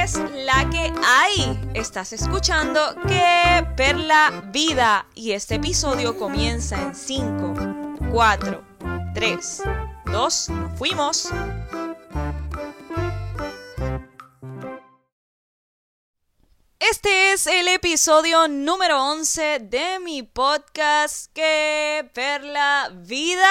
es la que hay? Estás escuchando Que Perla Vida y este episodio comienza en 5, 4, 3, 2, fuimos. Este es el episodio número 11 de mi podcast Que Perla Vida.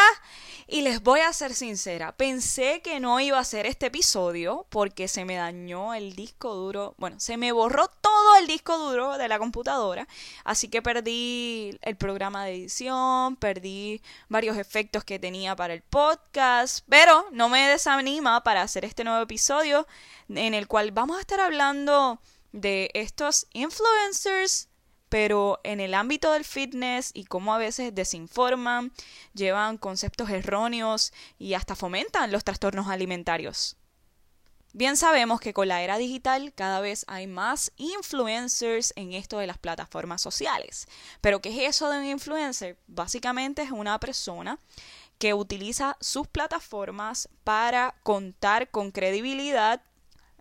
Y les voy a ser sincera, pensé que no iba a hacer este episodio porque se me dañó el disco duro, bueno, se me borró todo el disco duro de la computadora, así que perdí el programa de edición, perdí varios efectos que tenía para el podcast, pero no me desanima para hacer este nuevo episodio en el cual vamos a estar hablando de estos influencers pero en el ámbito del fitness y cómo a veces desinforman, llevan conceptos erróneos y hasta fomentan los trastornos alimentarios. Bien sabemos que con la era digital cada vez hay más influencers en esto de las plataformas sociales. Pero ¿qué es eso de un influencer? Básicamente es una persona que utiliza sus plataformas para contar con credibilidad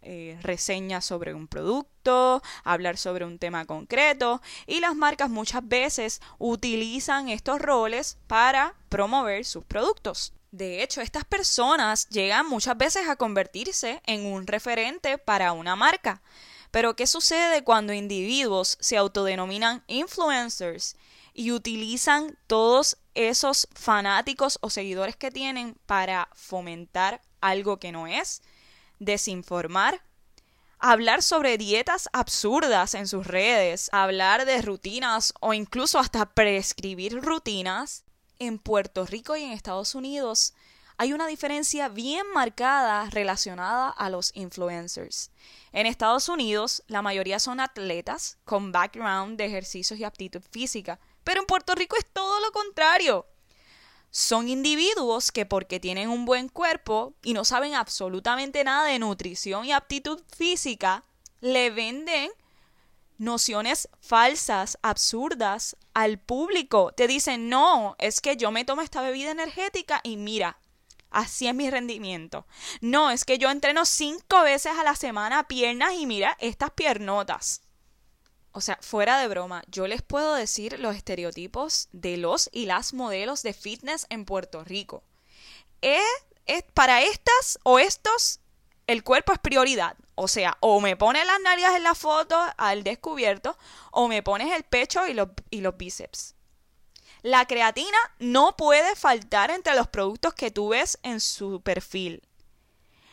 eh, reseñas sobre un producto, hablar sobre un tema concreto y las marcas muchas veces utilizan estos roles para promover sus productos. De hecho, estas personas llegan muchas veces a convertirse en un referente para una marca. Pero ¿qué sucede cuando individuos se autodenominan influencers y utilizan todos esos fanáticos o seguidores que tienen para fomentar algo que no es? Desinformar, hablar sobre dietas absurdas en sus redes, hablar de rutinas o incluso hasta prescribir rutinas, en Puerto Rico y en Estados Unidos hay una diferencia bien marcada relacionada a los influencers. En Estados Unidos, la mayoría son atletas con background de ejercicios y aptitud física, pero en Puerto Rico es todo lo contrario son individuos que porque tienen un buen cuerpo y no saben absolutamente nada de nutrición y aptitud física, le venden nociones falsas, absurdas al público. Te dicen, no, es que yo me tomo esta bebida energética y mira, así es mi rendimiento. No, es que yo entreno cinco veces a la semana piernas y mira estas piernotas o sea, fuera de broma, yo les puedo decir los estereotipos de los y las modelos de fitness en Puerto Rico. Es, para estas o estos, el cuerpo es prioridad. O sea, o me pones las nalgas en la foto al descubierto, o me pones el pecho y los, y los bíceps. La creatina no puede faltar entre los productos que tú ves en su perfil.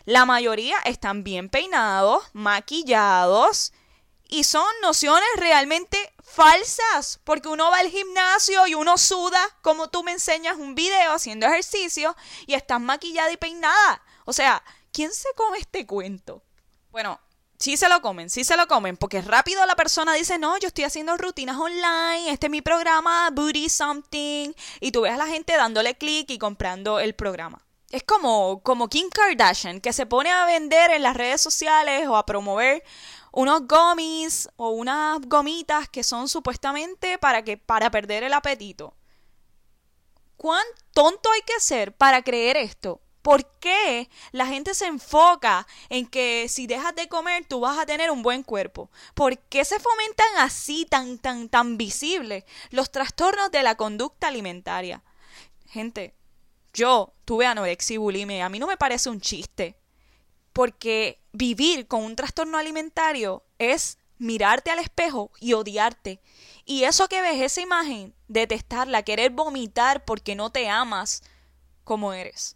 La mayoría están bien peinados, maquillados, y son nociones realmente falsas, porque uno va al gimnasio y uno suda como tú me enseñas un video haciendo ejercicio y estás maquillada y peinada. O sea, ¿quién se come este cuento? Bueno, sí se lo comen, sí se lo comen, porque rápido la persona dice, no, yo estoy haciendo rutinas online, este es mi programa, Booty Something, y tú ves a la gente dándole clic y comprando el programa. Es como, como Kim Kardashian, que se pone a vender en las redes sociales o a promover unos gummies o unas gomitas que son supuestamente para que para perder el apetito. ¿Cuán tonto hay que ser para creer esto? ¿Por qué la gente se enfoca en que si dejas de comer tú vas a tener un buen cuerpo? ¿Por qué se fomentan así tan tan tan visibles los trastornos de la conducta alimentaria? Gente, yo tuve anorexia y bulimia, a mí no me parece un chiste porque vivir con un trastorno alimentario es mirarte al espejo y odiarte. Y eso que ves, esa imagen, detestarla, querer vomitar porque no te amas como eres.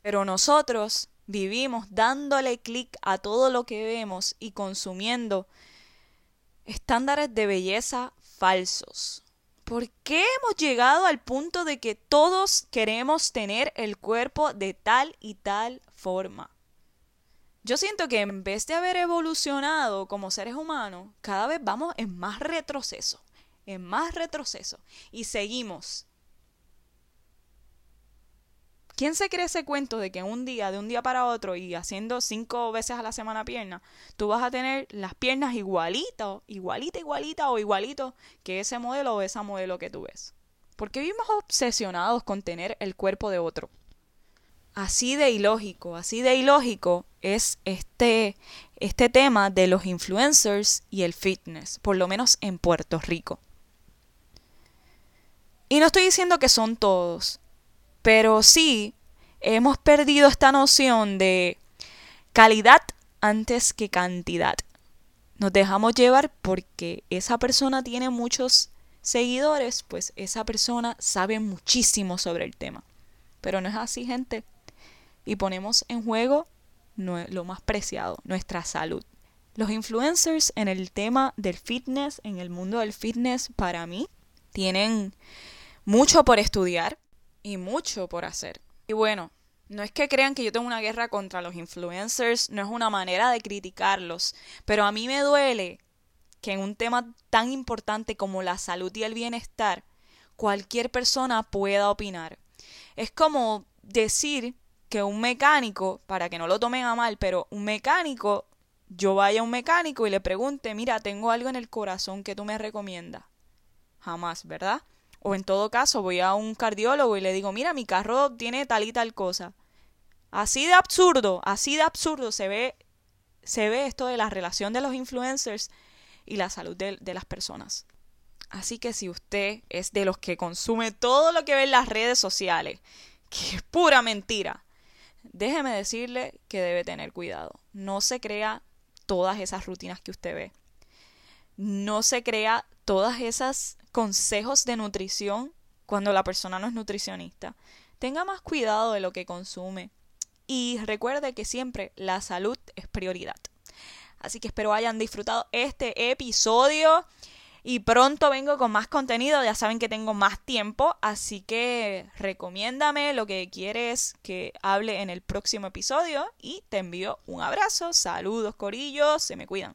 Pero nosotros vivimos dándole clic a todo lo que vemos y consumiendo estándares de belleza falsos. ¿Por qué hemos llegado al punto de que todos queremos tener el cuerpo de tal y tal forma? Yo siento que en vez de haber evolucionado como seres humanos, cada vez vamos en más retroceso, en más retroceso. Y seguimos ¿Quién se cree ese cuento de que un día, de un día para otro y haciendo cinco veces a la semana pierna, tú vas a tener las piernas igualitas, igualita, igualita o igualito que ese modelo o esa modelo que tú ves? ¿Por qué vivimos obsesionados con tener el cuerpo de otro? Así de ilógico, así de ilógico es este, este tema de los influencers y el fitness, por lo menos en Puerto Rico. Y no estoy diciendo que son todos, pero sí hemos perdido esta noción de calidad antes que cantidad. Nos dejamos llevar porque esa persona tiene muchos seguidores, pues esa persona sabe muchísimo sobre el tema. Pero no es así, gente. Y ponemos en juego lo más preciado, nuestra salud. Los influencers en el tema del fitness, en el mundo del fitness, para mí, tienen mucho por estudiar y mucho por hacer. Y bueno, no es que crean que yo tengo una guerra contra los influencers, no es una manera de criticarlos, pero a mí me duele que en un tema tan importante como la salud y el bienestar, cualquier persona pueda opinar. Es como decir que un mecánico, para que no lo tomen a mal, pero un mecánico, yo vaya a un mecánico y le pregunte, mira, tengo algo en el corazón que tú me recomiendas. Jamás, ¿verdad? O en todo caso, voy a un cardiólogo y le digo, mira, mi carro tiene tal y tal cosa. Así de absurdo, así de absurdo se ve, se ve esto de la relación de los influencers y la salud de, las personas. Así que si usted es de los que consume todo lo que ve en las redes sociales, que es pura mentira, déjeme decirle que debe tener cuidado. No se crea todas esas rutinas que usted ve. No se crea todas esas consejos de nutrición cuando la persona no es nutricionista. Tenga más cuidado de lo que consume y recuerde que siempre la salud es prioridad. Así que espero hayan disfrutado este episodio y pronto vengo con más contenido, ya saben que tengo más tiempo, así que recomiéndame lo que quieres que hable en el próximo episodio y te envío un abrazo, saludos corillos, se me cuidan.